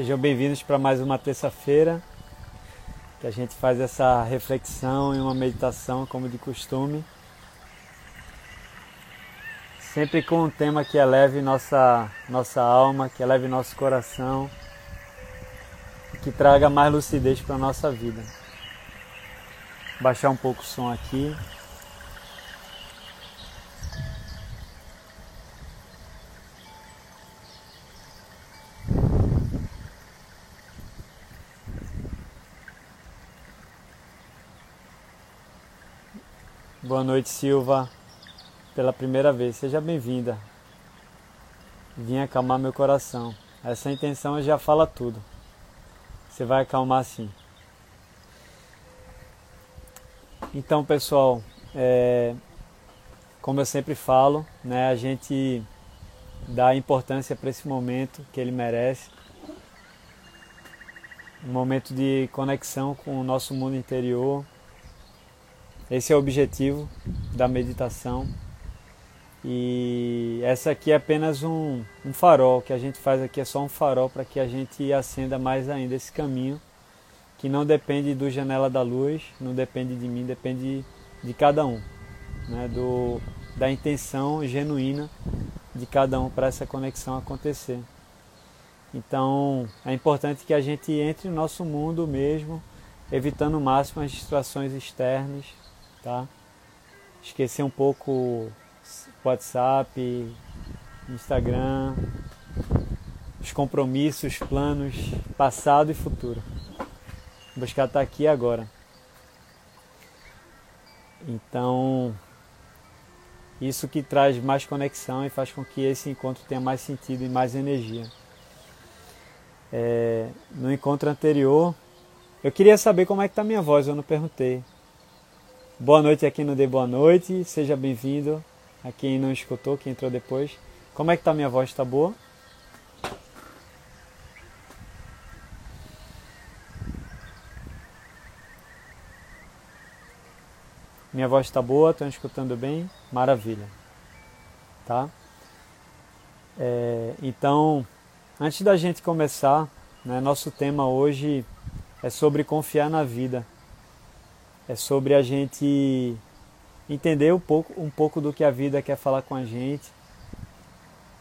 Sejam bem-vindos para mais uma terça-feira que a gente faz essa reflexão e uma meditação como de costume. Sempre com um tema que eleve nossa, nossa alma, que eleve nosso coração, que traga mais lucidez para a nossa vida. Baixar um pouco o som aqui. Boa noite, Silva. Pela primeira vez, seja bem-vinda. Vim acalmar meu coração. Essa intenção já fala tudo. Você vai acalmar sim. Então, pessoal, é, como eu sempre falo, né, a gente dá importância para esse momento que ele merece. Um momento de conexão com o nosso mundo interior, esse é o objetivo da meditação. E essa aqui é apenas um, um farol, que a gente faz aqui é só um farol para que a gente acenda mais ainda esse caminho, que não depende do janela da luz, não depende de mim, depende de cada um, né? do, da intenção genuína de cada um para essa conexão acontecer. Então é importante que a gente entre no nosso mundo mesmo, evitando o máximo as distrações externas, tá? Esquecer um pouco WhatsApp, Instagram, os compromissos, planos, passado e futuro. Buscar estar aqui agora. Então, isso que traz mais conexão e faz com que esse encontro tenha mais sentido e mais energia. É, no encontro anterior, eu queria saber como é que está minha voz, eu não perguntei. Boa noite aqui no Dei Boa Noite, seja bem-vindo. A quem não escutou, quem entrou depois. Como é que tá minha voz? Tá boa? Minha voz está boa, estão escutando bem? Maravilha. Tá? É, então, antes da gente começar, né, nosso tema hoje é sobre confiar na vida é sobre a gente entender um pouco, um pouco do que a vida quer falar com a gente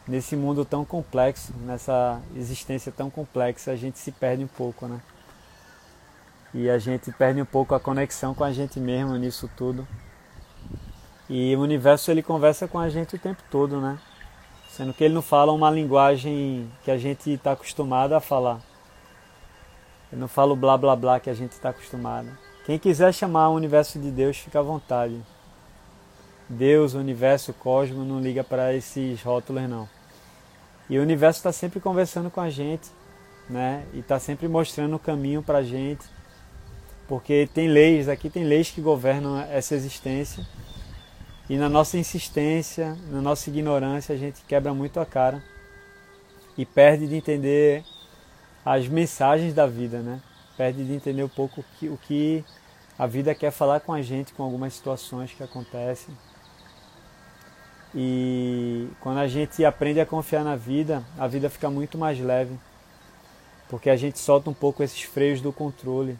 nesse mundo tão complexo, nessa existência tão complexa, a gente se perde um pouco, né? E a gente perde um pouco a conexão com a gente mesmo nisso tudo. E o universo ele conversa com a gente o tempo todo, né? Sendo que ele não fala uma linguagem que a gente está acostumado a falar. Ele não fala o blá blá blá que a gente está acostumado. Quem quiser chamar o universo de Deus, fica à vontade. Deus, universo, o cosmos, não liga para esses rótulos não. E o universo está sempre conversando com a gente, né? E está sempre mostrando o caminho para a gente, porque tem leis, aqui tem leis que governam essa existência. E na nossa insistência, na nossa ignorância, a gente quebra muito a cara e perde de entender as mensagens da vida, né? Perde de entender um pouco o que, a vida quer falar com a gente com algumas situações que acontecem. E quando a gente aprende a confiar na vida, a vida fica muito mais leve. Porque a gente solta um pouco esses freios do controle,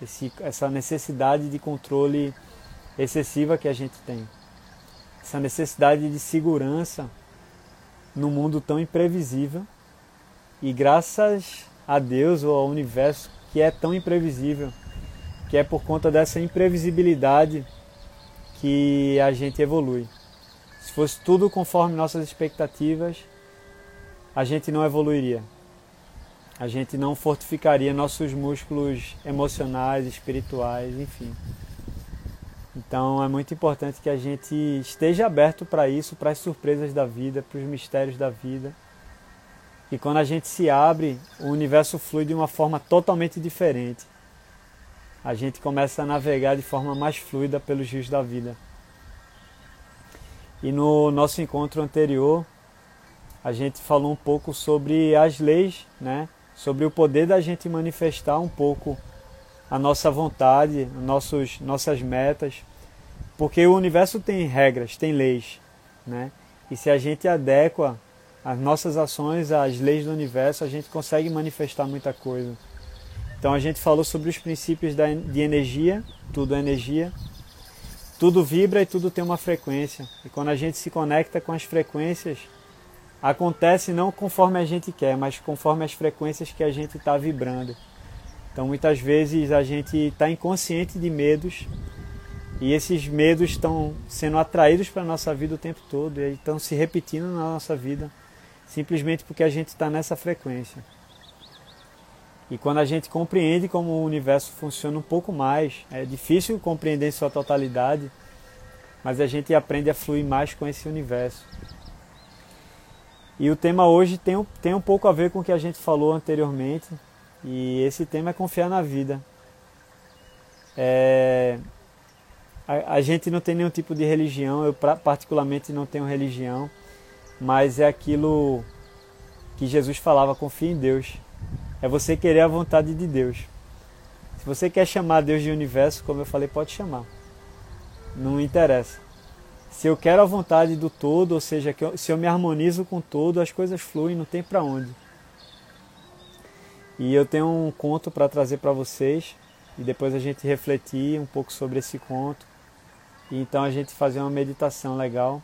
esse, essa necessidade de controle excessiva que a gente tem. Essa necessidade de segurança num mundo tão imprevisível. E graças a Deus ou ao universo que é tão imprevisível, que é por conta dessa imprevisibilidade que a gente evolui. Se fosse tudo conforme nossas expectativas, a gente não evoluiria. A gente não fortificaria nossos músculos emocionais, espirituais, enfim. Então é muito importante que a gente esteja aberto para isso, para as surpresas da vida, para os mistérios da vida. E quando a gente se abre, o universo flui de uma forma totalmente diferente a gente começa a navegar de forma mais fluida pelos rios da vida. E no nosso encontro anterior, a gente falou um pouco sobre as leis, né? sobre o poder da gente manifestar um pouco a nossa vontade, nossos, nossas metas, porque o universo tem regras, tem leis, né? E se a gente adequa as nossas ações, as leis do universo, a gente consegue manifestar muita coisa. Então a gente falou sobre os princípios de energia, tudo é energia, tudo vibra e tudo tem uma frequência. E quando a gente se conecta com as frequências, acontece não conforme a gente quer, mas conforme as frequências que a gente está vibrando. Então muitas vezes a gente está inconsciente de medos e esses medos estão sendo atraídos para a nossa vida o tempo todo e estão se repetindo na nossa vida simplesmente porque a gente está nessa frequência. E quando a gente compreende como o universo funciona um pouco mais, é difícil compreender em sua totalidade, mas a gente aprende a fluir mais com esse universo. E o tema hoje tem, tem um pouco a ver com o que a gente falou anteriormente, e esse tema é confiar na vida. É, a, a gente não tem nenhum tipo de religião, eu particularmente não tenho religião, mas é aquilo que Jesus falava: confie em Deus. É você querer a vontade de Deus. Se você quer chamar Deus de universo, como eu falei, pode chamar. Não interessa. Se eu quero a vontade do todo, ou seja, eu, se eu me harmonizo com todo, as coisas fluem, não tem para onde. E eu tenho um conto para trazer para vocês e depois a gente refletir um pouco sobre esse conto. E então a gente fazer uma meditação legal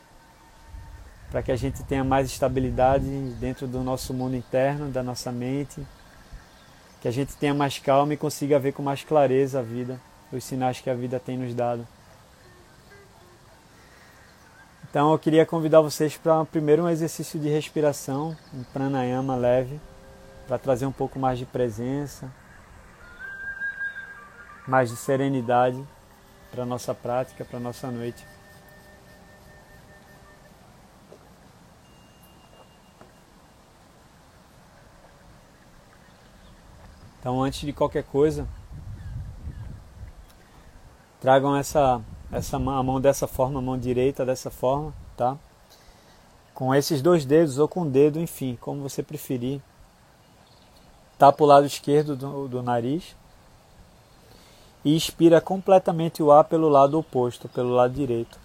para que a gente tenha mais estabilidade dentro do nosso mundo interno, da nossa mente, que a gente tenha mais calma e consiga ver com mais clareza a vida, os sinais que a vida tem nos dado. Então eu queria convidar vocês para primeiro um exercício de respiração, um pranayama leve, para trazer um pouco mais de presença, mais de serenidade para a nossa prática, para a nossa noite. Então, antes de qualquer coisa, tragam essa, essa a mão dessa forma, a mão direita dessa forma, tá? Com esses dois dedos ou com o dedo, enfim, como você preferir. Tapa o lado esquerdo do, do nariz e expira completamente o ar pelo lado oposto, pelo lado direito.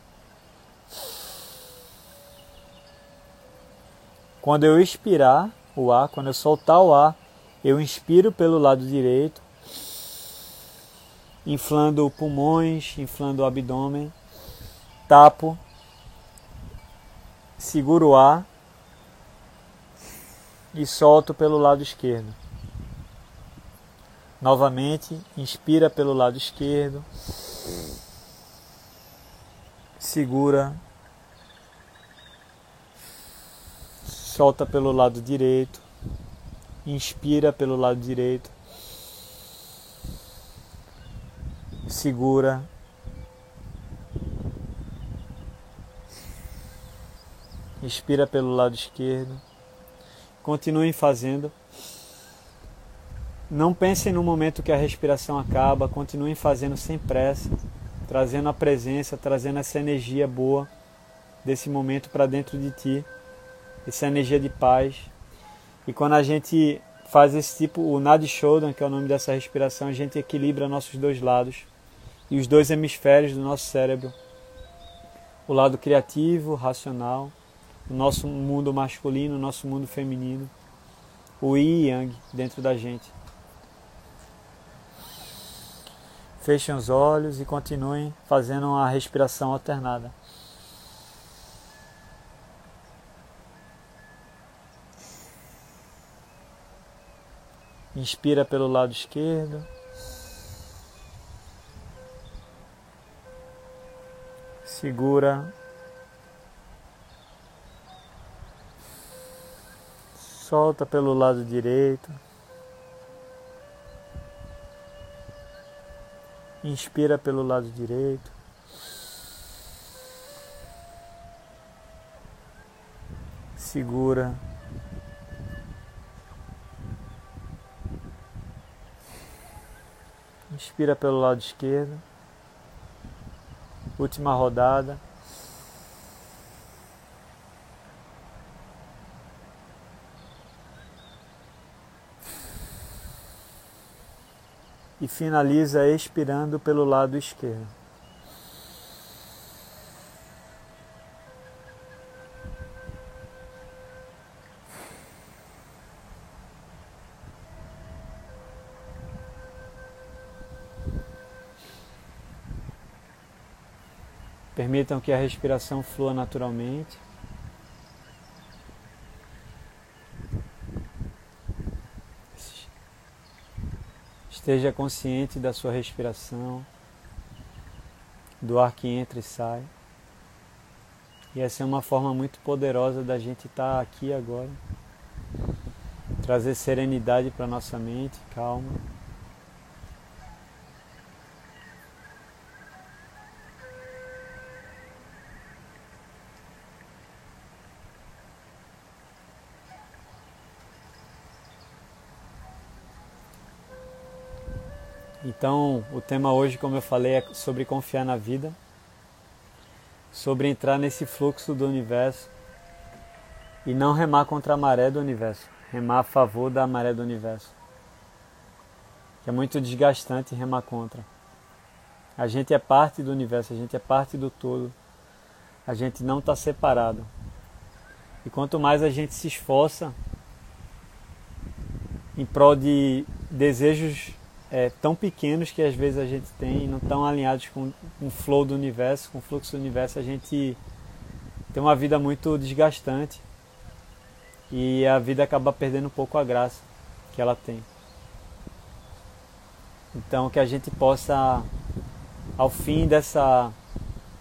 Quando eu expirar o ar, quando eu soltar o ar, eu inspiro pelo lado direito, inflando pulmões, inflando o abdômen, tapo, seguro o ar e solto pelo lado esquerdo. Novamente, inspira pelo lado esquerdo, segura, solta pelo lado direito inspira pelo lado direito, segura, expira pelo lado esquerdo, continuem fazendo. Não pensem no momento que a respiração acaba, continuem fazendo sem pressa, trazendo a presença, trazendo essa energia boa desse momento para dentro de ti, essa energia de paz, e quando a gente faz esse tipo, o Nadi Shodan, que é o nome dessa respiração, a gente equilibra nossos dois lados e os dois hemisférios do nosso cérebro. O lado criativo, racional, o nosso mundo masculino, o nosso mundo feminino, o Yin e Yang dentro da gente. Fechem os olhos e continuem fazendo uma respiração alternada. Inspira pelo lado esquerdo. Segura. Solta pelo lado direito. Inspira pelo lado direito. Segura. Inspira pelo lado esquerdo. Última rodada. E finaliza expirando pelo lado esquerdo. Permitam que a respiração flua naturalmente. Esteja consciente da sua respiração, do ar que entra e sai. E essa é uma forma muito poderosa da gente estar aqui agora. Trazer serenidade para nossa mente, calma. Então, o tema hoje, como eu falei, é sobre confiar na vida, sobre entrar nesse fluxo do universo e não remar contra a maré do universo, remar a favor da maré do universo. Que é muito desgastante remar contra. A gente é parte do universo, a gente é parte do todo. A gente não está separado. E quanto mais a gente se esforça em prol de desejos é, tão pequenos que às vezes a gente tem, não tão alinhados com, com o flow do universo, com o fluxo do universo, a gente tem uma vida muito desgastante e a vida acaba perdendo um pouco a graça que ela tem. Então que a gente possa, ao fim dessa,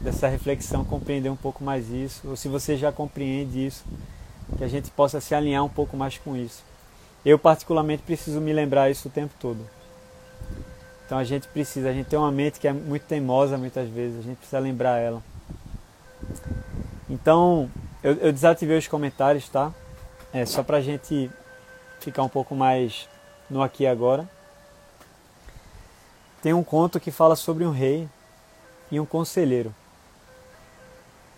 dessa reflexão, compreender um pouco mais isso, ou se você já compreende isso, que a gente possa se alinhar um pouco mais com isso. Eu particularmente preciso me lembrar isso o tempo todo. Então a gente precisa, a gente tem uma mente que é muito teimosa muitas vezes, a gente precisa lembrar ela. Então eu, eu desativei os comentários, tá? É só pra gente ficar um pouco mais no aqui agora. Tem um conto que fala sobre um rei e um conselheiro.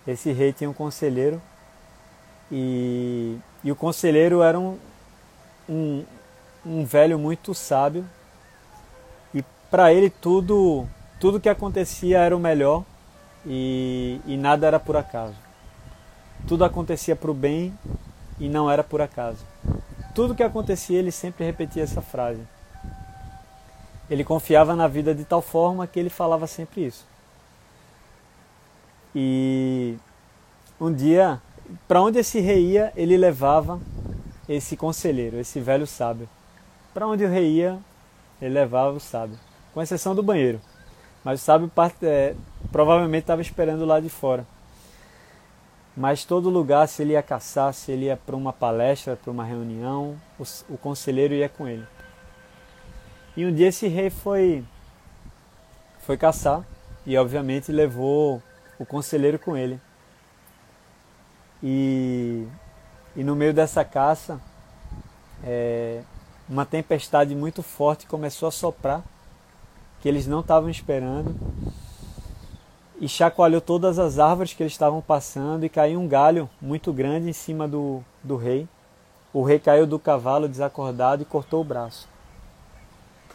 Esse rei tinha um conselheiro e, e o conselheiro era um, um, um velho muito sábio para ele tudo tudo que acontecia era o melhor e, e nada era por acaso. Tudo acontecia para o bem e não era por acaso. Tudo que acontecia ele sempre repetia essa frase. Ele confiava na vida de tal forma que ele falava sempre isso. E um dia, para onde esse rei ia, ele levava esse conselheiro, esse velho sábio. Para onde o rei ia, ele levava o sábio com exceção do banheiro. Mas o sábio é, provavelmente estava esperando lá de fora. Mas todo lugar, se ele ia caçar, se ele ia para uma palestra, para uma reunião, o, o conselheiro ia com ele. E um dia esse rei foi, foi caçar e obviamente levou o conselheiro com ele. E, e no meio dessa caça, é, uma tempestade muito forte começou a soprar que eles não estavam esperando e chacoalhou todas as árvores que eles estavam passando e caiu um galho muito grande em cima do, do rei. O rei caiu do cavalo desacordado e cortou o braço.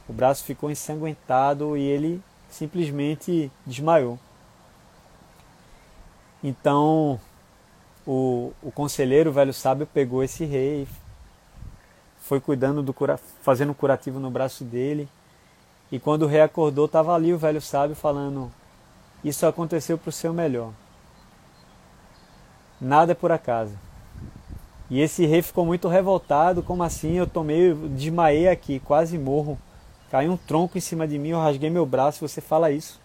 O braço ficou ensanguentado e ele simplesmente desmaiou. Então o, o conselheiro, o velho sábio, pegou esse rei, foi cuidando do cura, fazendo curativo no braço dele e quando o rei acordou, estava ali o velho sábio falando: Isso aconteceu para o seu melhor. Nada é por acaso. E esse rei ficou muito revoltado: Como assim? Eu tomei, desmaiei aqui, quase morro. Caiu um tronco em cima de mim, eu rasguei meu braço. Você fala isso.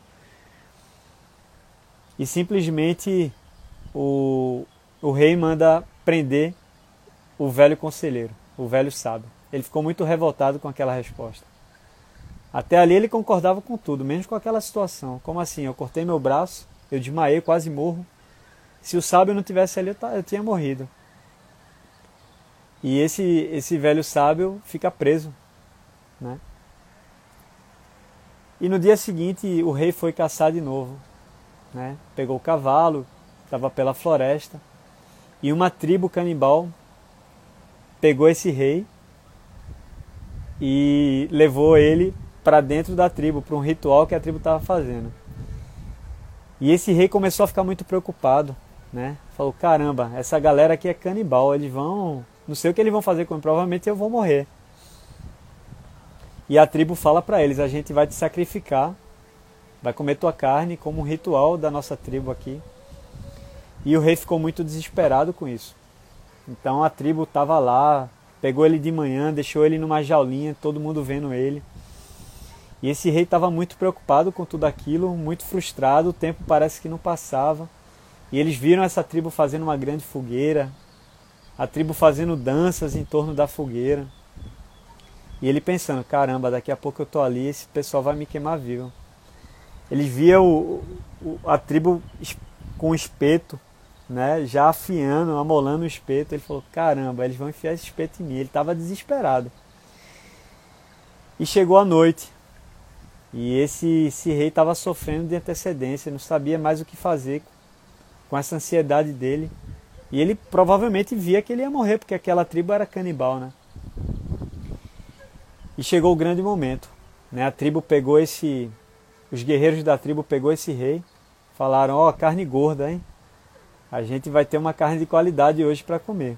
E simplesmente o, o rei manda prender o velho conselheiro, o velho sábio. Ele ficou muito revoltado com aquela resposta. Até ali ele concordava com tudo, mesmo com aquela situação. Como assim? Eu cortei meu braço, eu desmaiei, quase morro. Se o sábio não tivesse ali, eu tinha morrido. E esse, esse velho sábio fica preso. Né? E no dia seguinte o rei foi caçar de novo. Né? Pegou o cavalo, estava pela floresta. E uma tribo canibal pegou esse rei e levou ele para dentro da tribo, para um ritual que a tribo estava fazendo. E esse rei começou a ficar muito preocupado, né? Falou: caramba, essa galera aqui é canibal, eles vão. Não sei o que eles vão fazer comigo, provavelmente eu vou morrer. E a tribo fala para eles: a gente vai te sacrificar vai comer tua carne como um ritual da nossa tribo aqui. E o rei ficou muito desesperado com isso. Então a tribo estava lá, pegou ele de manhã, deixou ele numa jaulinha, todo mundo vendo ele. E esse rei estava muito preocupado com tudo aquilo, muito frustrado, o tempo parece que não passava. E eles viram essa tribo fazendo uma grande fogueira, a tribo fazendo danças em torno da fogueira. E ele pensando: caramba, daqui a pouco eu tô ali, esse pessoal vai me queimar vivo. Ele via o, o, a tribo com espeto, né, já afiando, amolando o espeto. Ele falou: caramba, eles vão enfiar esse espeto em mim. Ele estava desesperado. E chegou a noite. E esse, esse rei estava sofrendo de antecedência, não sabia mais o que fazer com essa ansiedade dele. E ele provavelmente via que ele ia morrer, porque aquela tribo era canibal, né? E chegou o grande momento. Né? A tribo pegou esse. Os guerreiros da tribo pegou esse rei, falaram, ó, oh, carne gorda, hein? A gente vai ter uma carne de qualidade hoje para comer.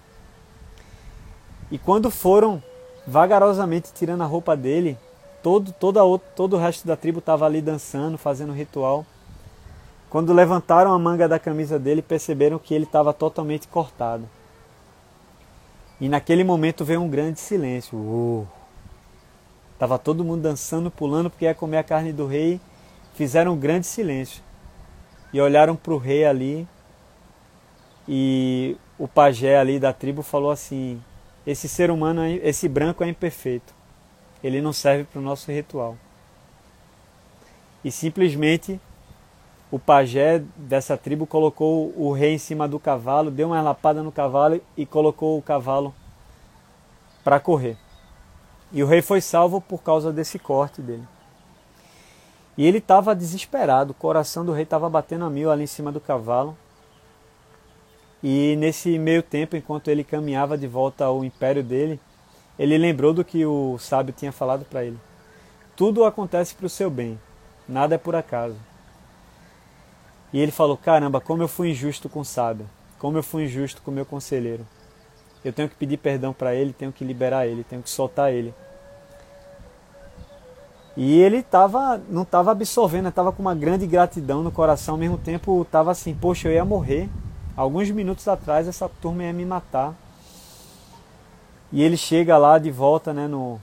E quando foram vagarosamente tirando a roupa dele, todo, toda, todo o resto da tribo estava ali dançando, fazendo ritual. Quando levantaram a manga da camisa dele, perceberam que ele estava totalmente cortado. E naquele momento veio um grande silêncio. Uh. Tava todo mundo dançando, pulando porque ia comer a carne do rei. Fizeram um grande silêncio. E olharam para o rei ali. E o pajé ali da tribo falou assim: Esse ser humano, esse branco é imperfeito ele não serve para o nosso ritual. E simplesmente o pajé dessa tribo colocou o rei em cima do cavalo, deu uma lapada no cavalo e colocou o cavalo para correr. E o rei foi salvo por causa desse corte dele. E ele estava desesperado, o coração do rei estava batendo a mil ali em cima do cavalo. E nesse meio tempo, enquanto ele caminhava de volta ao império dele, ele lembrou do que o sábio tinha falado para ele. Tudo acontece para o seu bem, nada é por acaso. E ele falou: Caramba, como eu fui injusto com o sábio, como eu fui injusto com o meu conselheiro. Eu tenho que pedir perdão para ele, tenho que liberar ele, tenho que soltar ele. E ele tava, não estava absorvendo, estava com uma grande gratidão no coração, ao mesmo tempo estava assim: Poxa, eu ia morrer. Alguns minutos atrás essa turma ia me matar. E ele chega lá de volta né, no,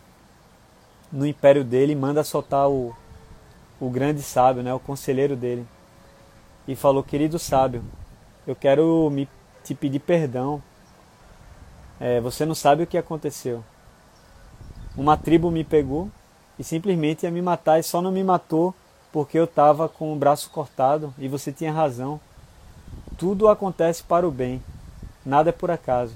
no império dele e manda soltar o, o grande sábio, né, o conselheiro dele. E falou: Querido sábio, eu quero me, te pedir perdão. É, você não sabe o que aconteceu. Uma tribo me pegou e simplesmente ia me matar e só não me matou porque eu estava com o braço cortado e você tinha razão. Tudo acontece para o bem, nada é por acaso.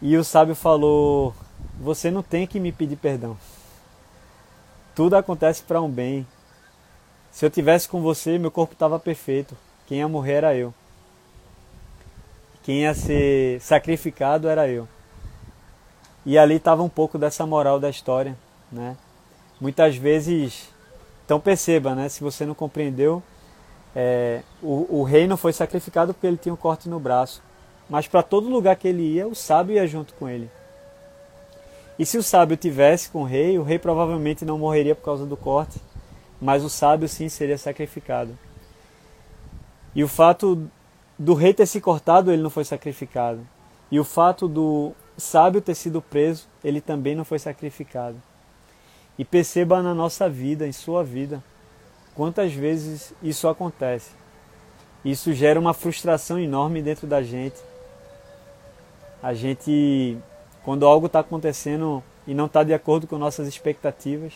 E o sábio falou: Você não tem que me pedir perdão. Tudo acontece para um bem. Se eu tivesse com você, meu corpo estava perfeito. Quem ia morrer era eu. Quem ia ser sacrificado era eu. E ali estava um pouco dessa moral da história, né? Muitas vezes, então perceba, né? Se você não compreendeu, é, o, o rei não foi sacrificado porque ele tinha um corte no braço. Mas para todo lugar que ele ia, o sábio ia junto com ele. E se o sábio tivesse com o rei, o rei provavelmente não morreria por causa do corte, mas o sábio sim seria sacrificado. E o fato do rei ter se cortado, ele não foi sacrificado. E o fato do sábio ter sido preso, ele também não foi sacrificado. E perceba na nossa vida, em sua vida, quantas vezes isso acontece. Isso gera uma frustração enorme dentro da gente a gente, quando algo está acontecendo e não está de acordo com nossas expectativas,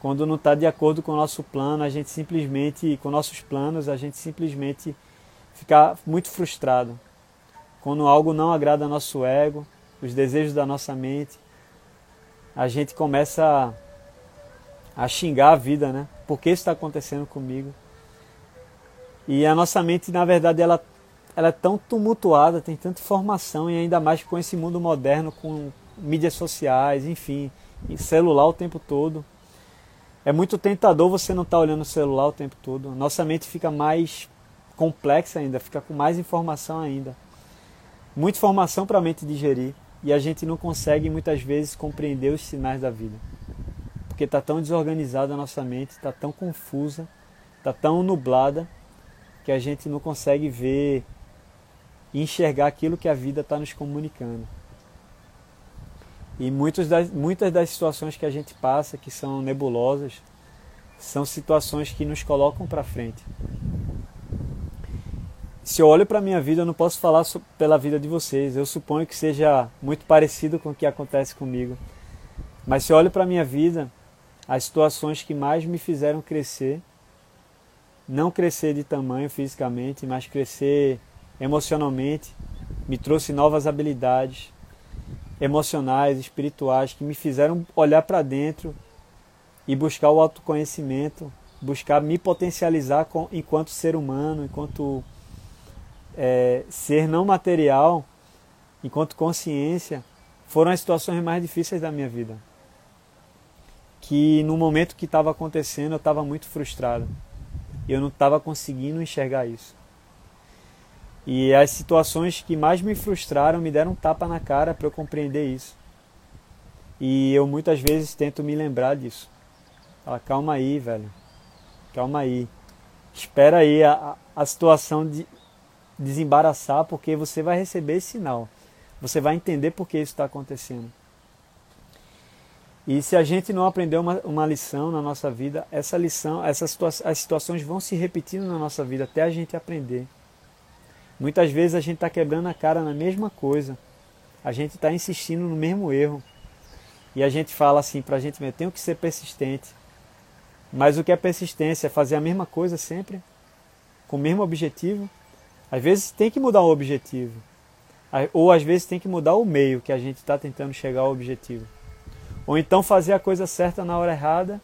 quando não está de acordo com o nosso plano, a gente simplesmente, com nossos planos, a gente simplesmente fica muito frustrado. Quando algo não agrada nosso ego, os desejos da nossa mente, a gente começa a, a xingar a vida, né? Por que isso está acontecendo comigo? E a nossa mente, na verdade, ela ela é tão tumultuada, tem tanta informação e ainda mais com esse mundo moderno, com mídias sociais, enfim, celular o tempo todo. É muito tentador você não estar tá olhando o celular o tempo todo. Nossa mente fica mais complexa ainda, fica com mais informação ainda. Muita informação para a mente digerir e a gente não consegue muitas vezes compreender os sinais da vida. porque está tão desorganizada a nossa mente, está tão confusa, está tão nublada, que a gente não consegue ver e enxergar aquilo que a vida está nos comunicando. E muitas das, muitas das situações que a gente passa, que são nebulosas, são situações que nos colocam para frente. Se eu olho para a minha vida, eu não posso falar pela vida de vocês. Eu suponho que seja muito parecido com o que acontece comigo. Mas se eu olho para a minha vida, as situações que mais me fizeram crescer, não crescer de tamanho fisicamente, mas crescer emocionalmente, me trouxe novas habilidades emocionais, espirituais, que me fizeram olhar para dentro e buscar o autoconhecimento, buscar me potencializar com, enquanto ser humano, enquanto é, ser não material, enquanto consciência, foram as situações mais difíceis da minha vida. Que no momento que estava acontecendo eu estava muito frustrado. Eu não estava conseguindo enxergar isso. E as situações que mais me frustraram me deram um tapa na cara para eu compreender isso. E eu muitas vezes tento me lembrar disso. Fala, calma aí, velho. Calma aí. Espera aí a, a situação de desembaraçar, porque você vai receber esse sinal. Você vai entender por que isso está acontecendo. E se a gente não aprender uma, uma lição na nossa vida, essa lição, essas situa as situações vão se repetindo na nossa vida até a gente aprender. Muitas vezes a gente está quebrando a cara na mesma coisa. A gente está insistindo no mesmo erro. E a gente fala assim para a gente, eu tenho que ser persistente. Mas o que é persistência? É fazer a mesma coisa sempre? Com o mesmo objetivo? Às vezes tem que mudar o objetivo. Ou às vezes tem que mudar o meio que a gente está tentando chegar ao objetivo. Ou então fazer a coisa certa na hora errada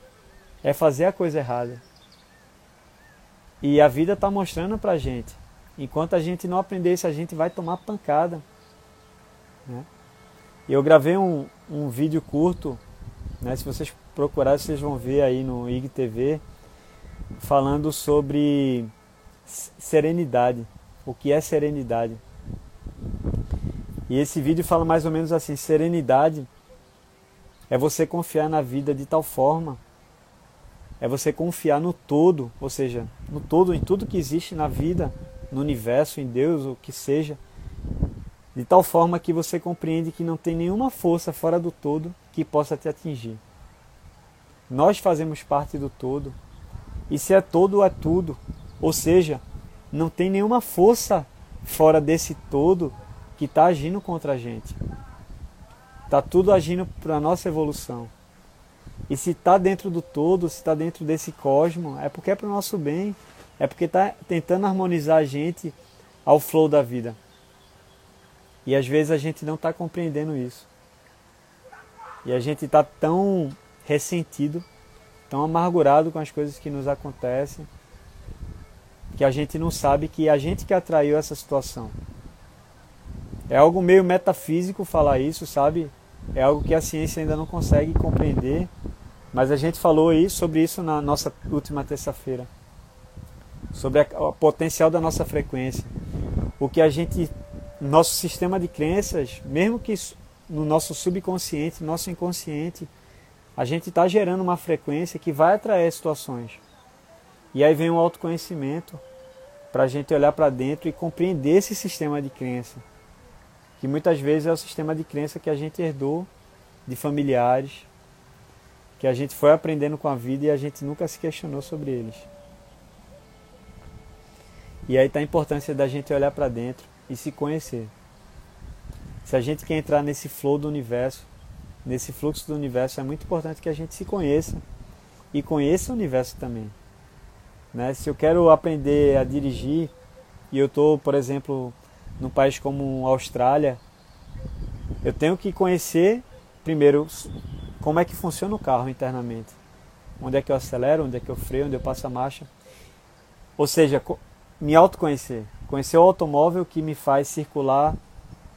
é fazer a coisa errada. E a vida está mostrando para a gente. Enquanto a gente não aprender isso, a gente vai tomar pancada. Né? Eu gravei um, um vídeo curto, né? se vocês procurarem, vocês vão ver aí no IGTV, falando sobre serenidade. O que é serenidade? E esse vídeo fala mais ou menos assim: serenidade é você confiar na vida de tal forma, é você confiar no todo, ou seja, no todo, em tudo que existe na vida, no universo, em Deus, o que seja, de tal forma que você compreende que não tem nenhuma força fora do todo que possa te atingir. Nós fazemos parte do todo. E se é todo, é tudo. Ou seja, não tem nenhuma força fora desse todo que está agindo contra a gente. Está tudo agindo para a nossa evolução. E se está dentro do todo, se está dentro desse cosmo, é porque é para o nosso bem. É porque está tentando harmonizar a gente ao flow da vida. E às vezes a gente não está compreendendo isso. E a gente está tão ressentido, tão amargurado com as coisas que nos acontecem, que a gente não sabe que a gente que atraiu essa situação. É algo meio metafísico falar isso, sabe? É algo que a ciência ainda não consegue compreender, mas a gente falou aí sobre isso na nossa última terça-feira. Sobre o potencial da nossa frequência. O que a gente nosso sistema de crenças, mesmo que no nosso subconsciente, no nosso inconsciente, a gente está gerando uma frequência que vai atrair situações. E aí vem o autoconhecimento para a gente olhar para dentro e compreender esse sistema de crença, que muitas vezes é o sistema de crença que a gente herdou de familiares, que a gente foi aprendendo com a vida e a gente nunca se questionou sobre eles. E aí está a importância da gente olhar para dentro e se conhecer. Se a gente quer entrar nesse flow do universo, nesse fluxo do universo, é muito importante que a gente se conheça e conheça o universo também. Né? Se eu quero aprender a dirigir e eu estou, por exemplo, num país como a Austrália, eu tenho que conhecer primeiro como é que funciona o carro internamente. Onde é que eu acelero, onde é que eu freio, onde eu passo a marcha. Ou seja, me autoconhecer. Conhecer o automóvel que me faz circular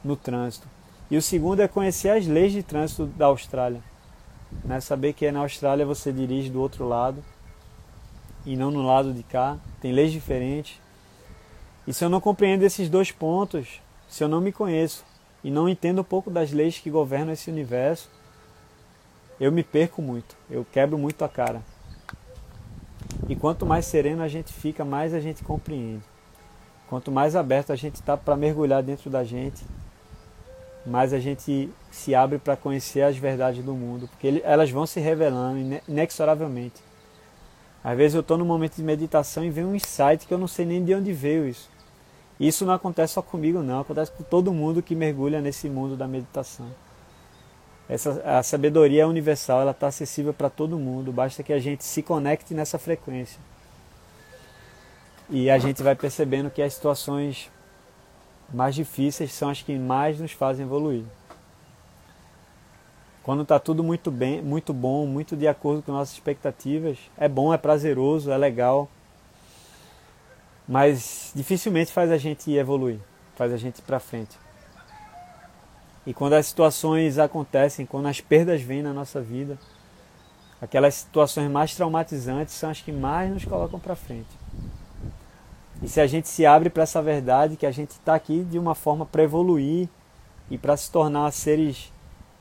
no trânsito. E o segundo é conhecer as leis de trânsito da Austrália. Né? Saber que na Austrália você dirige do outro lado e não no lado de cá. Tem leis diferentes. E se eu não compreendo esses dois pontos, se eu não me conheço e não entendo um pouco das leis que governam esse universo, eu me perco muito, eu quebro muito a cara. E quanto mais sereno a gente fica, mais a gente compreende. Quanto mais aberto a gente está para mergulhar dentro da gente, mais a gente se abre para conhecer as verdades do mundo, porque elas vão se revelando inexoravelmente. Às vezes eu estou num momento de meditação e vem um insight que eu não sei nem de onde veio isso. Isso não acontece só comigo, não, acontece com todo mundo que mergulha nesse mundo da meditação. Essa, a sabedoria universal, ela está acessível para todo mundo, basta que a gente se conecte nessa frequência. E a gente vai percebendo que as situações mais difíceis são as que mais nos fazem evoluir. Quando está tudo muito bem, muito bom, muito de acordo com nossas expectativas, é bom, é prazeroso, é legal, mas dificilmente faz a gente evoluir, faz a gente ir para frente. E quando as situações acontecem, quando as perdas vêm na nossa vida, aquelas situações mais traumatizantes são as que mais nos colocam para frente. E se a gente se abre para essa verdade, que a gente está aqui de uma forma para evoluir e para se tornar seres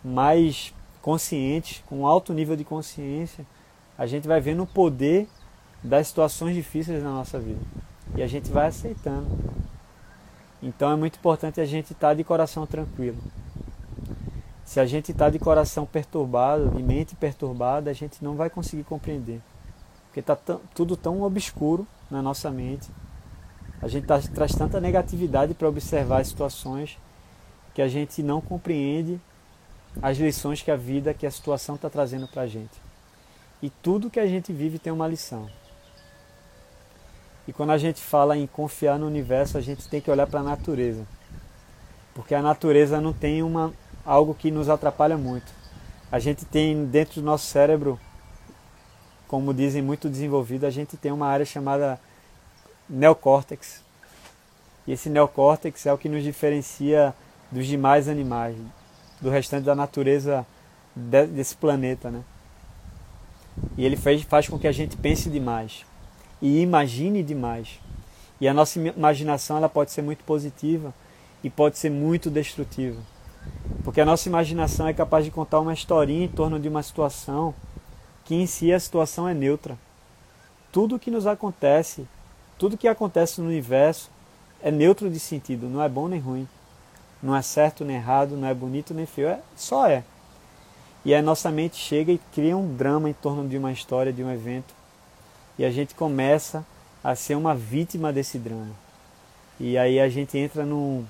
mais conscientes, com alto nível de consciência, a gente vai vendo o poder das situações difíceis na nossa vida. E a gente vai aceitando. Então é muito importante a gente estar tá de coração tranquilo. Se a gente está de coração perturbado, de mente perturbada, a gente não vai conseguir compreender. Porque está tudo tão obscuro na nossa mente. A gente tá, traz tanta negatividade para observar as situações que a gente não compreende as lições que a vida, que a situação está trazendo para a gente. E tudo que a gente vive tem uma lição. E quando a gente fala em confiar no universo, a gente tem que olhar para a natureza. Porque a natureza não tem uma, algo que nos atrapalha muito. A gente tem dentro do nosso cérebro, como dizem muito desenvolvido, a gente tem uma área chamada neocórtex. E esse neocórtex é o que nos diferencia dos demais animais, do restante da natureza desse planeta, né? E ele faz, com que a gente pense demais e imagine demais. E a nossa imaginação ela pode ser muito positiva e pode ser muito destrutiva. Porque a nossa imaginação é capaz de contar uma historinha em torno de uma situação que em si a situação é neutra. Tudo que nos acontece, tudo que acontece no universo é neutro de sentido, não é bom nem ruim. Não é certo nem errado, não é bonito nem feio, é, só é. E a nossa mente chega e cria um drama em torno de uma história, de um evento. E a gente começa a ser uma vítima desse drama. E aí a gente entra num,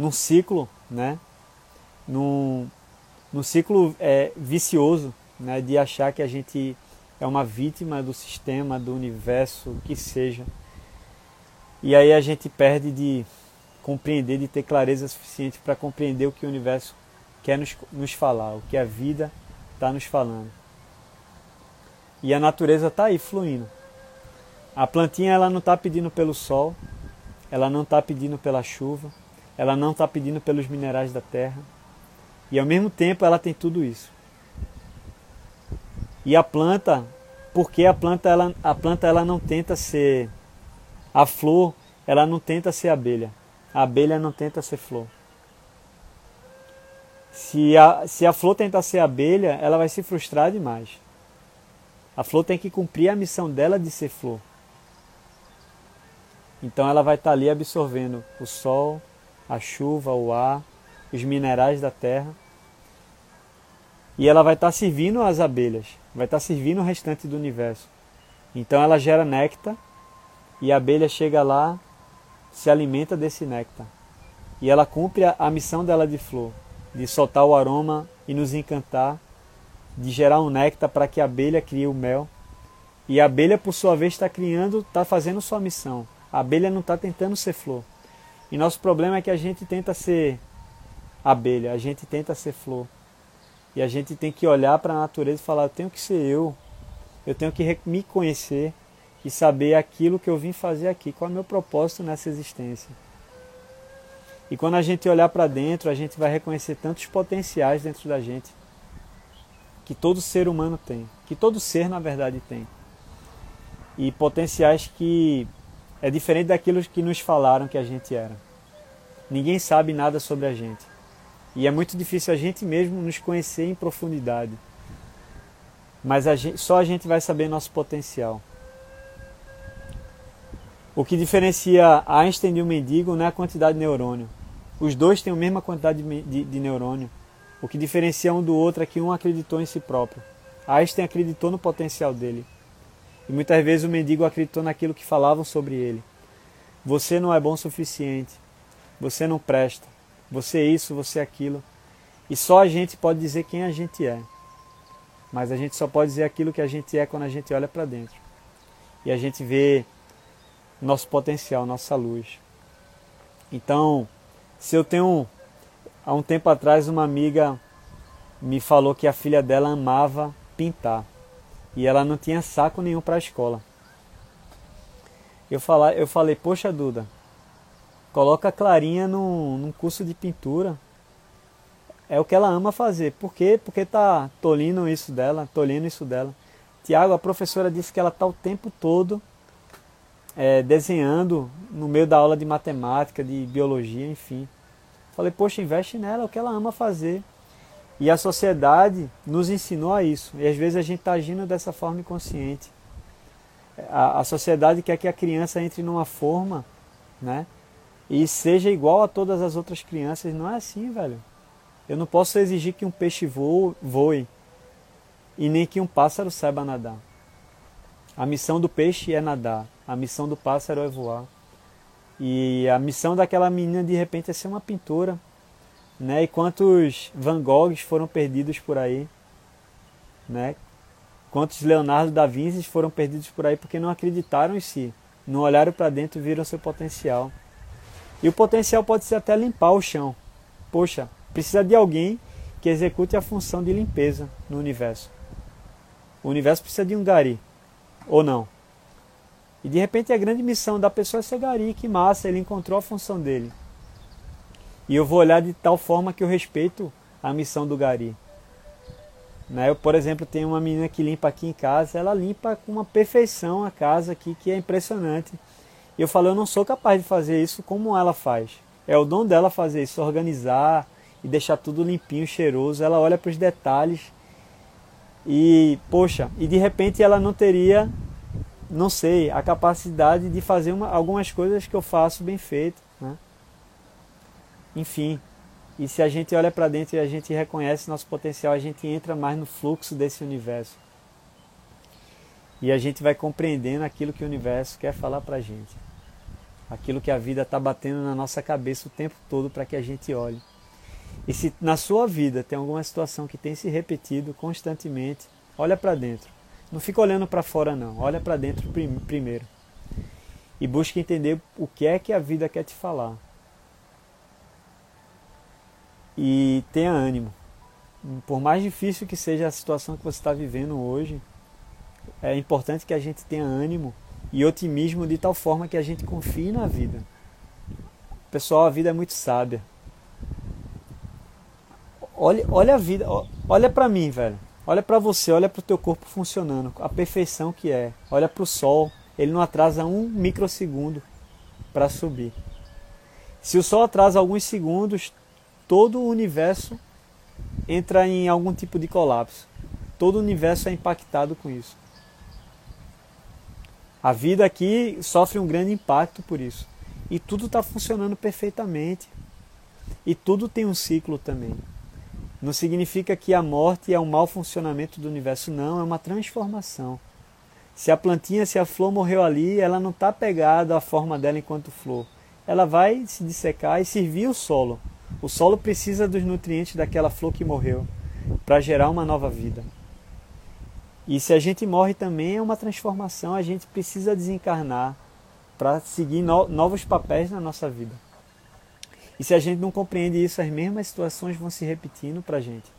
num ciclo, né? Num, num ciclo é, vicioso, né? De achar que a gente é uma vítima do sistema, do universo, que seja. E aí a gente perde de compreender, de ter clareza suficiente para compreender o que o universo quer nos, nos falar, o que a vida está nos falando. E a natureza está aí fluindo. A plantinha ela não está pedindo pelo sol, ela não está pedindo pela chuva, ela não está pedindo pelos minerais da terra. E ao mesmo tempo ela tem tudo isso. E a planta, porque a planta ela, a planta ela não tenta ser a flor, ela não tenta ser abelha. A abelha não tenta ser flor. Se a, se a flor tentar ser abelha, ela vai se frustrar demais. A flor tem que cumprir a missão dela de ser flor. Então ela vai estar tá ali absorvendo o sol, a chuva, o ar, os minerais da terra. E ela vai estar servindo as abelhas, vai estar servindo o restante do universo. Então ela gera néctar e a abelha chega lá, se alimenta desse néctar. E ela cumpre a, missão dela de flor, de soltar o aroma e nos encantar, de gerar um néctar para que a abelha crie o mel. E a abelha, por sua vez, está criando, está fazendo sua missão. A abelha não está tentando ser flor. E nosso problema é que a gente tenta ser abelha, a gente tenta ser flor. E a gente tem que olhar para a natureza e falar: eu tenho que ser eu, eu tenho que me conhecer e saber aquilo que eu vim fazer aqui, qual é o meu propósito nessa existência. E quando a gente olhar para dentro, a gente vai reconhecer tantos potenciais dentro da gente que todo ser humano tem, que todo ser na verdade tem. E potenciais que é diferente daquilo que nos falaram que a gente era. Ninguém sabe nada sobre a gente. E é muito difícil a gente mesmo nos conhecer em profundidade. Mas a gente, só a gente vai saber nosso potencial. O que diferencia Einstein de um mendigo não é a quantidade de neurônio. Os dois têm a mesma quantidade de, de, de neurônio. O que diferencia um do outro é que um acreditou em si próprio. Einstein acreditou no potencial dele. E muitas vezes o mendigo acreditou naquilo que falavam sobre ele. Você não é bom o suficiente. Você não presta. Você é isso, você é aquilo. E só a gente pode dizer quem a gente é. Mas a gente só pode dizer aquilo que a gente é quando a gente olha para dentro. E a gente vê nosso potencial, nossa luz. Então, se eu tenho há um tempo atrás uma amiga me falou que a filha dela amava pintar e ela não tinha saco nenhum para a escola. Eu, falar, eu falei, poxa Duda, coloca a Clarinha num, num curso de pintura. É o que ela ama fazer. Por quê? Porque tá tolindo isso dela, tolindo isso dela. Tiago, a professora disse que ela tá o tempo todo é, desenhando no meio da aula de matemática, de biologia, enfim. Falei, poxa, investe nela, é o que ela ama fazer. E a sociedade nos ensinou a isso. E às vezes a gente está agindo dessa forma inconsciente. A, a sociedade quer que a criança entre numa forma, né? E seja igual a todas as outras crianças. Não é assim, velho. Eu não posso exigir que um peixe voe, voe e nem que um pássaro saiba nadar. A missão do peixe é nadar, a missão do pássaro é voar. E a missão daquela menina de repente é ser uma pintora. Né? E quantos Van Goghs foram perdidos por aí? Né? Quantos Leonardo da Vinci foram perdidos por aí porque não acreditaram em si, não olharam para dentro e viram seu potencial. E o potencial pode ser até limpar o chão. Poxa, precisa de alguém que execute a função de limpeza no universo. O universo precisa de um gari, ou não. E de repente a grande missão da pessoa é ser gari, que massa, ele encontrou a função dele. E eu vou olhar de tal forma que eu respeito a missão do gari. Né? Eu, por exemplo, tenho uma menina que limpa aqui em casa, ela limpa com uma perfeição a casa aqui, que é impressionante. E eu falo, eu não sou capaz de fazer isso como ela faz. É o dom dela fazer isso, organizar e deixar tudo limpinho, cheiroso. Ela olha para os detalhes e, poxa, e de repente ela não teria, não sei, a capacidade de fazer uma, algumas coisas que eu faço bem feito. Né? Enfim, e se a gente olha para dentro e a gente reconhece nosso potencial, a gente entra mais no fluxo desse universo. E a gente vai compreendendo aquilo que o universo quer falar para a gente. Aquilo que a vida está batendo na nossa cabeça o tempo todo para que a gente olhe. E se na sua vida tem alguma situação que tem se repetido constantemente, olha para dentro. Não fica olhando para fora não, olha para dentro primeiro. E busque entender o que é que a vida quer te falar e tenha ânimo. Por mais difícil que seja a situação que você está vivendo hoje, é importante que a gente tenha ânimo e otimismo de tal forma que a gente confie na vida. Pessoal, a vida é muito sábia. Olha, olha a vida, olha para mim, velho. Olha para você, olha para o teu corpo funcionando, a perfeição que é. Olha para o sol, ele não atrasa um microsegundo para subir. Se o sol atrasa alguns segundos, todo o universo entra em algum tipo de colapso. Todo o universo é impactado com isso. A vida aqui sofre um grande impacto por isso. E tudo está funcionando perfeitamente. E tudo tem um ciclo também. Não significa que a morte é um mau funcionamento do universo, não, é uma transformação. Se a plantinha, se a flor morreu ali, ela não está pegada à forma dela enquanto flor. Ela vai se dissecar e servir o solo o solo precisa dos nutrientes daquela flor que morreu para gerar uma nova vida. E se a gente morre também é uma transformação, a gente precisa desencarnar para seguir no novos papéis na nossa vida. E se a gente não compreende isso, as mesmas situações vão se repetindo para a gente.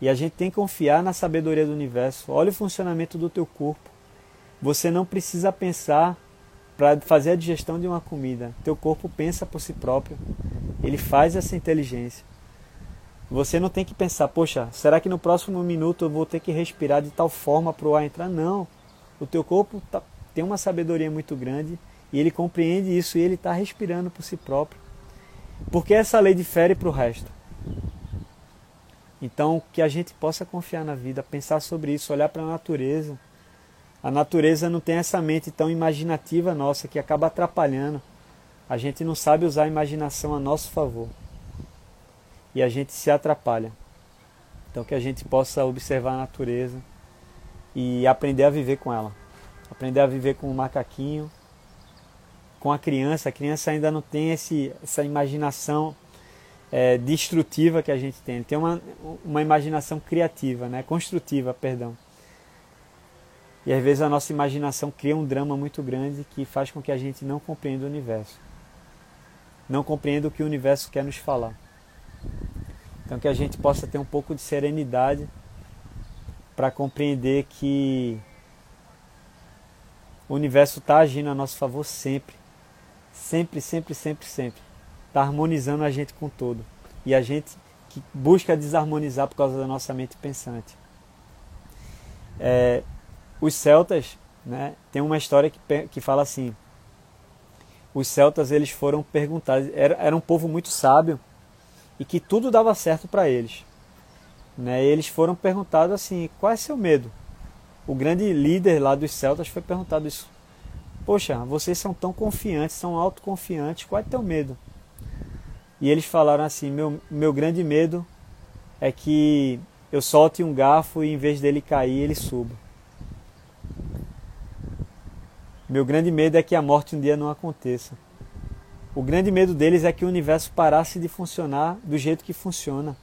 E a gente tem que confiar na sabedoria do universo. Olha o funcionamento do teu corpo. Você não precisa pensar para fazer a digestão de uma comida. Teu corpo pensa por si próprio. Ele faz essa inteligência. Você não tem que pensar, poxa, será que no próximo minuto eu vou ter que respirar de tal forma para o ar entrar? Não. O teu corpo tá, tem uma sabedoria muito grande e ele compreende isso e ele está respirando por si próprio. Porque essa lei difere para o resto. Então, que a gente possa confiar na vida, pensar sobre isso, olhar para a natureza. A natureza não tem essa mente tão imaginativa nossa que acaba atrapalhando. A gente não sabe usar a imaginação a nosso favor. E a gente se atrapalha. Então, que a gente possa observar a natureza e aprender a viver com ela. Aprender a viver com o macaquinho, com a criança. A criança ainda não tem esse, essa imaginação é, destrutiva que a gente tem. Ele tem uma, uma imaginação criativa, né? construtiva, perdão. E às vezes a nossa imaginação cria um drama muito grande que faz com que a gente não compreenda o universo. Não compreenda o que o universo quer nos falar. Então que a gente possa ter um pouco de serenidade para compreender que o universo está agindo a nosso favor sempre. Sempre, sempre, sempre, sempre está harmonizando a gente com todo. E a gente que busca desarmonizar por causa da nossa mente pensante. É, os celtas, né, tem uma história que, que fala assim, os celtas eles foram perguntados, era, era um povo muito sábio e que tudo dava certo para eles. Né, eles foram perguntados assim, qual é seu medo? O grande líder lá dos celtas foi perguntado isso. Poxa, vocês são tão confiantes, são autoconfiantes, qual é teu medo? E eles falaram assim: meu, meu grande medo é que eu solte um garfo e em vez dele cair, ele suba. Meu grande medo é que a morte um dia não aconteça. O grande medo deles é que o universo parasse de funcionar do jeito que funciona.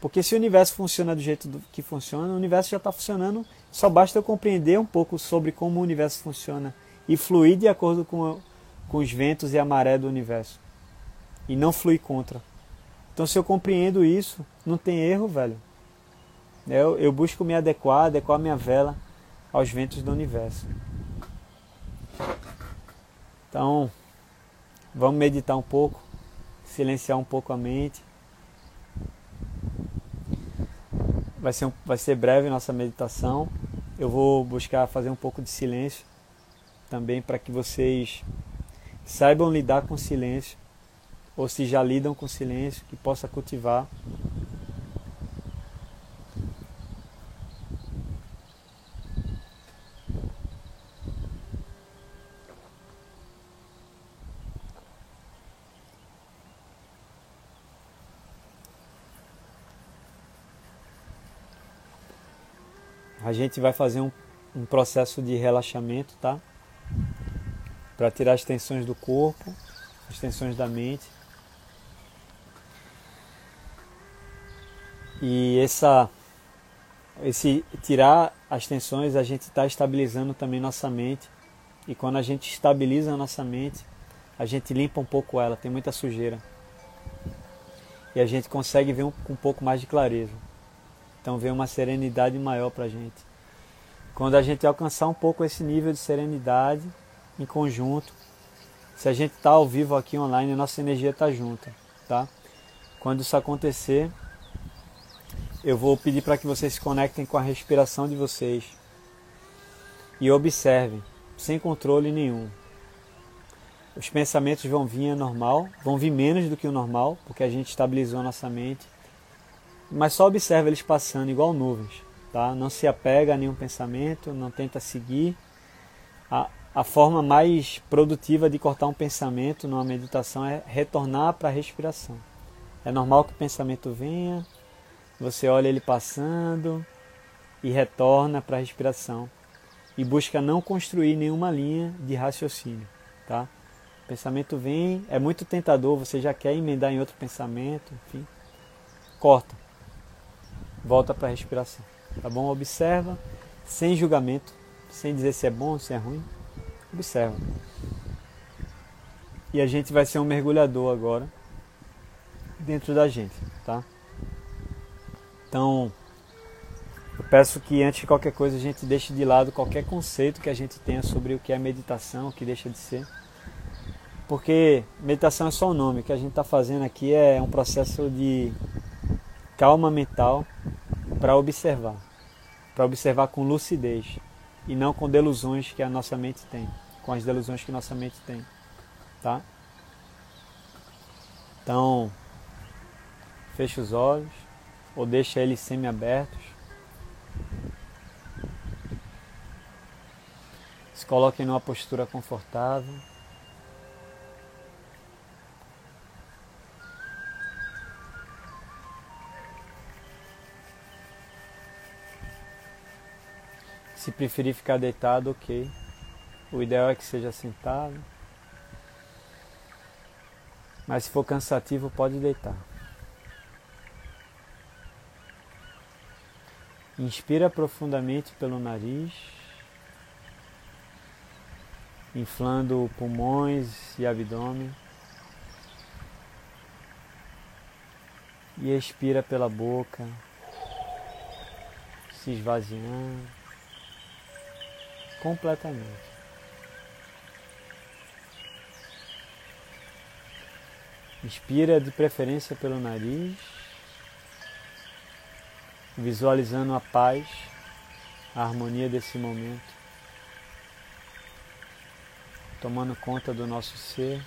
Porque se o universo funciona do jeito que funciona, o universo já está funcionando, só basta eu compreender um pouco sobre como o universo funciona e fluir de acordo com, com os ventos e a maré do universo e não flui contra. Então, se eu compreendo isso, não tem erro, velho. Eu, eu busco me adequar, adequar minha vela aos ventos do universo. Então, vamos meditar um pouco, silenciar um pouco a mente. Vai ser, um, vai ser breve nossa meditação. Eu vou buscar fazer um pouco de silêncio também para que vocês saibam lidar com silêncio ou se já lidam com silêncio, que possa cultivar. A gente vai fazer um, um processo de relaxamento, tá? Para tirar as tensões do corpo, as tensões da mente. E essa, esse tirar as tensões, a gente está estabilizando também nossa mente. E quando a gente estabiliza a nossa mente, a gente limpa um pouco ela, tem muita sujeira. E a gente consegue ver um, com um pouco mais de clareza. Então vem uma serenidade maior para a gente. Quando a gente alcançar um pouco esse nível de serenidade em conjunto, se a gente está ao vivo aqui online, nossa energia está junta, tá? Quando isso acontecer, eu vou pedir para que vocês se conectem com a respiração de vocês e observem, sem controle nenhum. Os pensamentos vão vir normal, vão vir menos do que o normal, porque a gente estabilizou a nossa mente. Mas só observa eles passando igual nuvens, tá? Não se apega a nenhum pensamento, não tenta seguir. A, a forma mais produtiva de cortar um pensamento numa meditação é retornar para a respiração. É normal que o pensamento venha, você olha ele passando e retorna para a respiração e busca não construir nenhuma linha de raciocínio, tá? O pensamento vem, é muito tentador, você já quer emendar em outro pensamento, enfim. Corta. Volta para a respiração, tá bom? Observa sem julgamento, sem dizer se é bom ou se é ruim. Observa. E a gente vai ser um mergulhador agora dentro da gente, tá? Então, eu peço que antes de qualquer coisa a gente deixe de lado qualquer conceito que a gente tenha sobre o que é meditação, o que deixa de ser. Porque meditação é só o nome, o que a gente está fazendo aqui é um processo de calma mental para observar, para observar com lucidez e não com delusões que a nossa mente tem, com as delusões que nossa mente tem, tá? Então, feche os olhos ou deixa eles semi-abertos. Se coloquem numa postura confortável. Se preferir ficar deitado, ok. O ideal é que seja sentado. Mas se for cansativo, pode deitar. Inspira profundamente pelo nariz, inflando pulmões e abdômen. E expira pela boca, se esvaziando completamente. Inspira de preferência pelo nariz, visualizando a paz, a harmonia desse momento, tomando conta do nosso ser.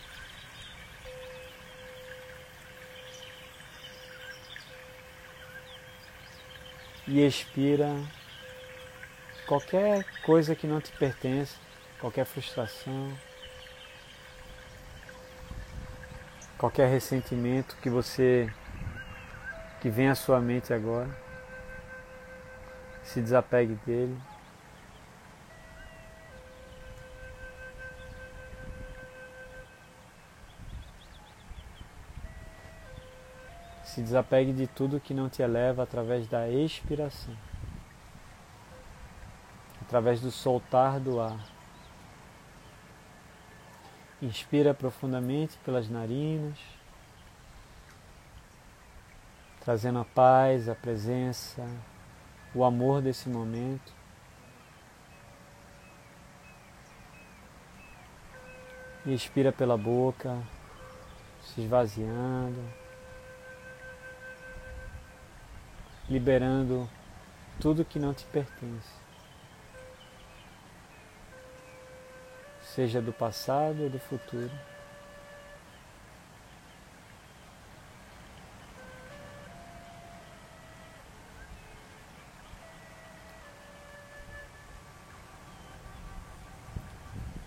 E expira qualquer coisa que não te pertence, qualquer frustração, qualquer ressentimento que você que vem à sua mente agora, se desapegue dele. Se desapegue de tudo que não te eleva através da expiração através do soltar do ar. Inspira profundamente pelas narinas, trazendo a paz, a presença, o amor desse momento. Expira pela boca, se esvaziando, liberando tudo que não te pertence. Seja do passado ou do futuro.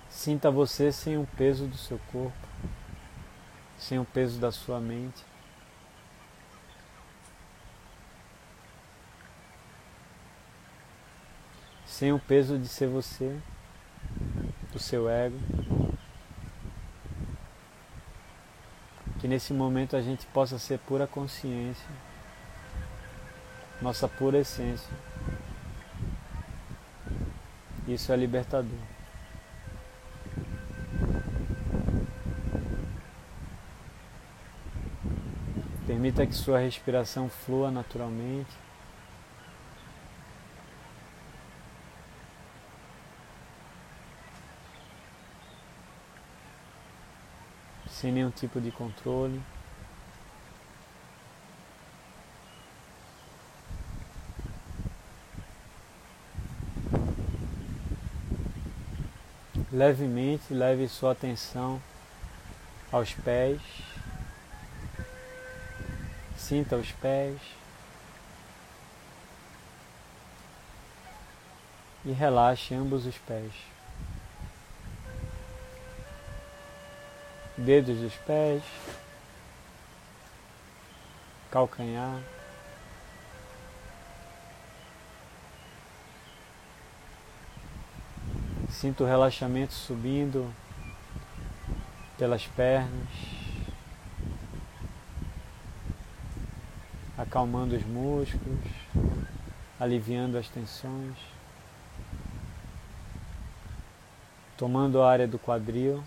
Sinta você sem o peso do seu corpo, sem o peso da sua mente. Sem o peso de ser você do seu ego. Que nesse momento a gente possa ser pura consciência, nossa pura essência. Isso é libertador. Permita que sua respiração flua naturalmente. sem nenhum tipo de controle. Levemente leve sua atenção aos pés. Sinta os pés. E relaxe ambos os pés. Dedos dos pés, calcanhar. Sinto o relaxamento subindo pelas pernas, acalmando os músculos, aliviando as tensões, tomando a área do quadril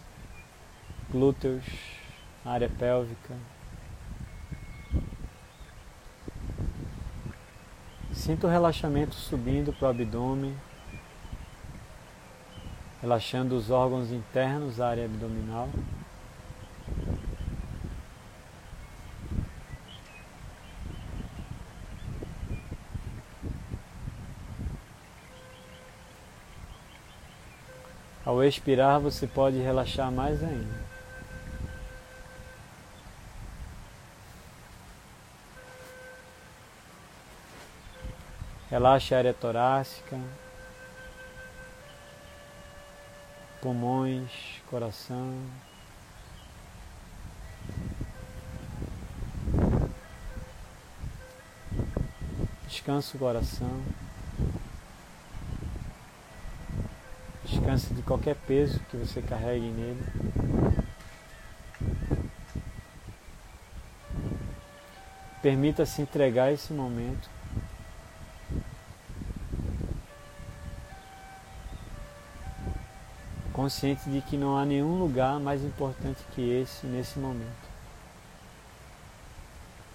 glúteos, área pélvica. Sinta o relaxamento subindo para o abdômen, relaxando os órgãos internos da área abdominal. Ao expirar, você pode relaxar mais ainda. Relaxa a área torácica, pulmões, coração. Descansa o coração. Descansa de qualquer peso que você carregue nele. Permita-se entregar esse momento. Consciente de que não há nenhum lugar mais importante que esse nesse momento.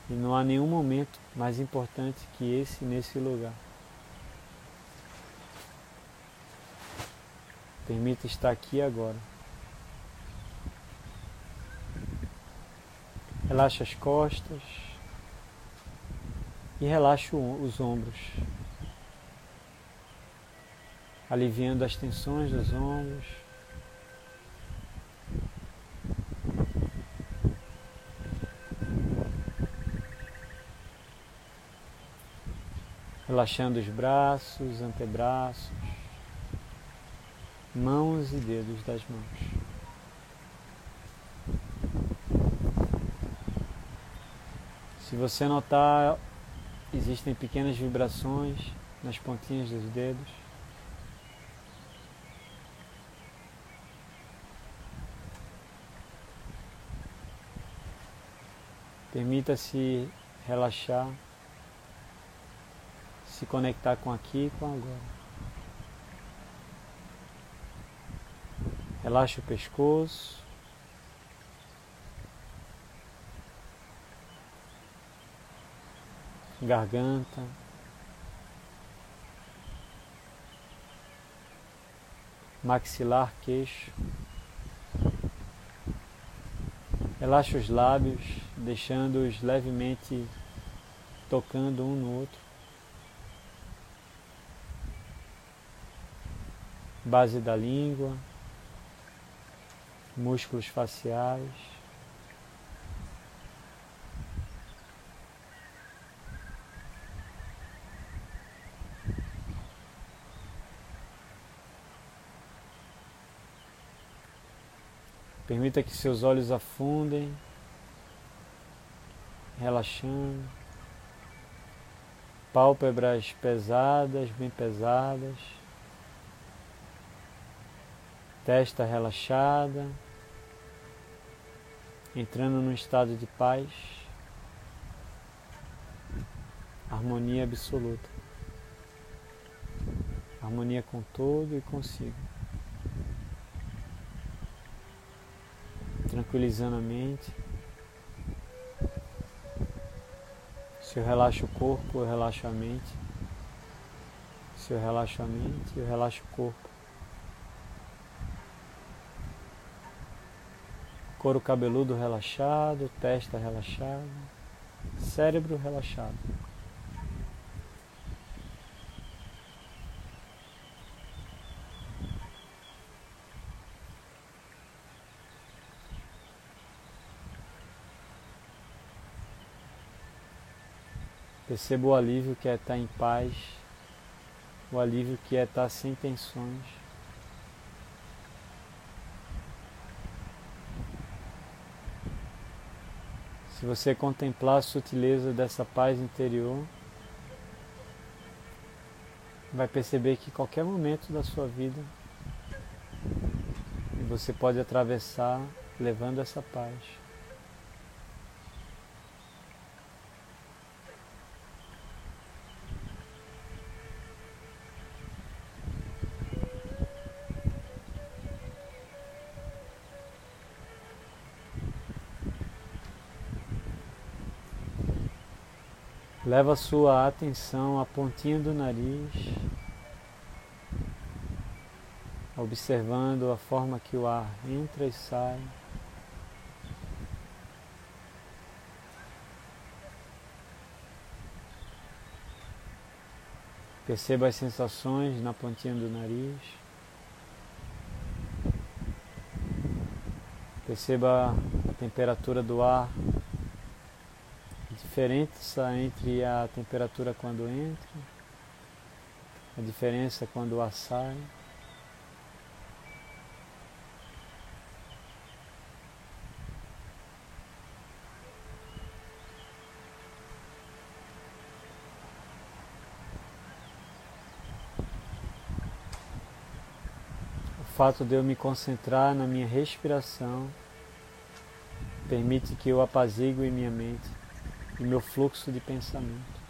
E não há nenhum momento mais importante que esse nesse lugar. Permita estar aqui agora. Relaxa as costas e relaxa os ombros, aliviando as tensões dos ombros. Relaxando os braços, antebraços, mãos e dedos das mãos. Se você notar, existem pequenas vibrações nas pontinhas dos dedos. Permita-se relaxar se conectar com aqui e com agora. Relaxa o pescoço. Garganta. Maxilar, queixo. Relaxa os lábios, deixando-os levemente tocando um no outro. Base da língua, músculos faciais. Permita que seus olhos afundem, relaxando. Pálpebras pesadas, bem pesadas testa relaxada, entrando num estado de paz, harmonia absoluta, harmonia com todo e consigo, tranquilizando a mente. Se eu relaxo o corpo, eu relaxo a mente. Se eu relaxo a mente, eu relaxo o corpo. Couro cabeludo relaxado, testa relaxada, cérebro relaxado. Perceba o alívio que é estar em paz, o alívio que é estar sem tensões. Se você contemplar a sutileza dessa paz interior, vai perceber que qualquer momento da sua vida você pode atravessar levando essa paz. Leva sua atenção à pontinha do nariz, observando a forma que o ar entra e sai. Perceba as sensações na pontinha do nariz. Perceba a temperatura do ar diferença entre a temperatura quando entra A diferença quando o ar sai. O fato de eu me concentrar na minha respiração permite que eu apazigue minha mente e meu fluxo de pensamento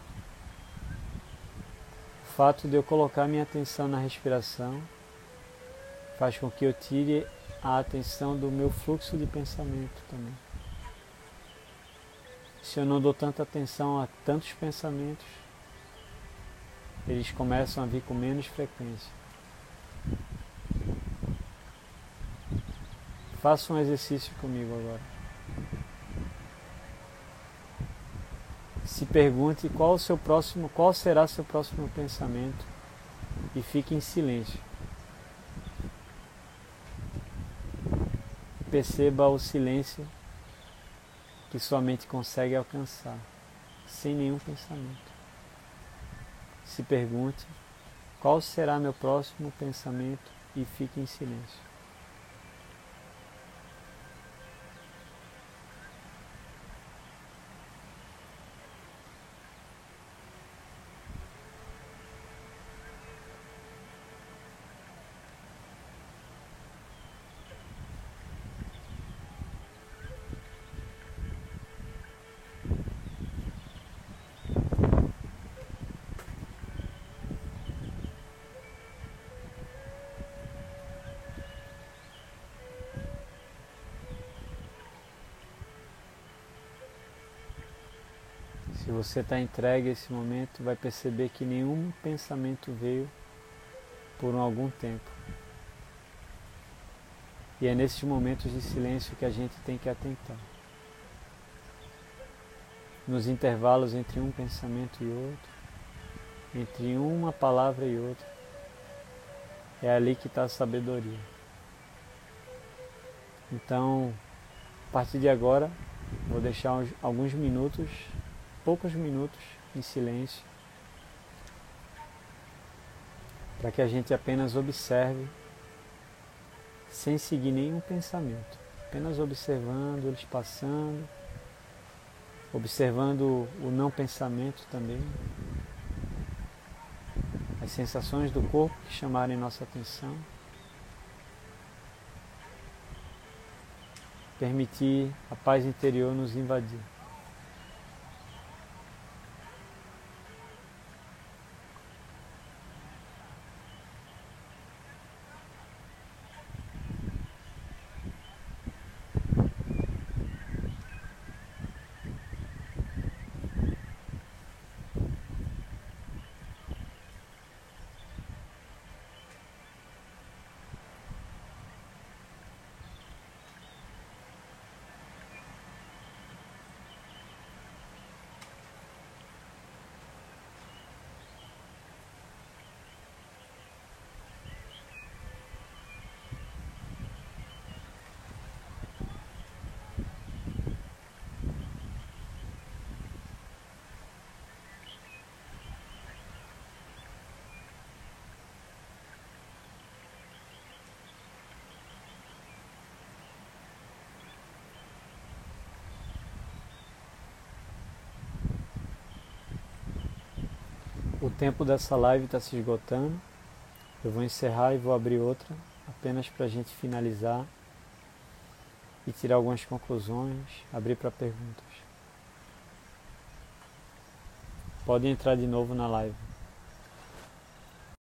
fato de eu colocar minha atenção na respiração faz com que eu tire a atenção do meu fluxo de pensamento também. Se eu não dou tanta atenção a tantos pensamentos, eles começam a vir com menos frequência. Faça um exercício comigo agora. Se pergunte qual o seu próximo, qual será seu próximo pensamento e fique em silêncio. Perceba o silêncio que sua mente consegue alcançar sem nenhum pensamento. Se pergunte qual será meu próximo pensamento e fique em silêncio. Se você está entregue a esse momento, vai perceber que nenhum pensamento veio por algum tempo. E é nesses momentos de silêncio que a gente tem que atentar. Nos intervalos entre um pensamento e outro, entre uma palavra e outra, é ali que está a sabedoria. Então, a partir de agora, vou deixar alguns minutos poucos minutos em silêncio, para que a gente apenas observe, sem seguir nenhum pensamento, apenas observando eles passando, observando o não pensamento também, as sensações do corpo que chamarem nossa atenção. Permitir a paz interior nos invadir. O tempo dessa live está se esgotando. Eu vou encerrar e vou abrir outra, apenas para a gente finalizar e tirar algumas conclusões, abrir para perguntas. Podem entrar de novo na live.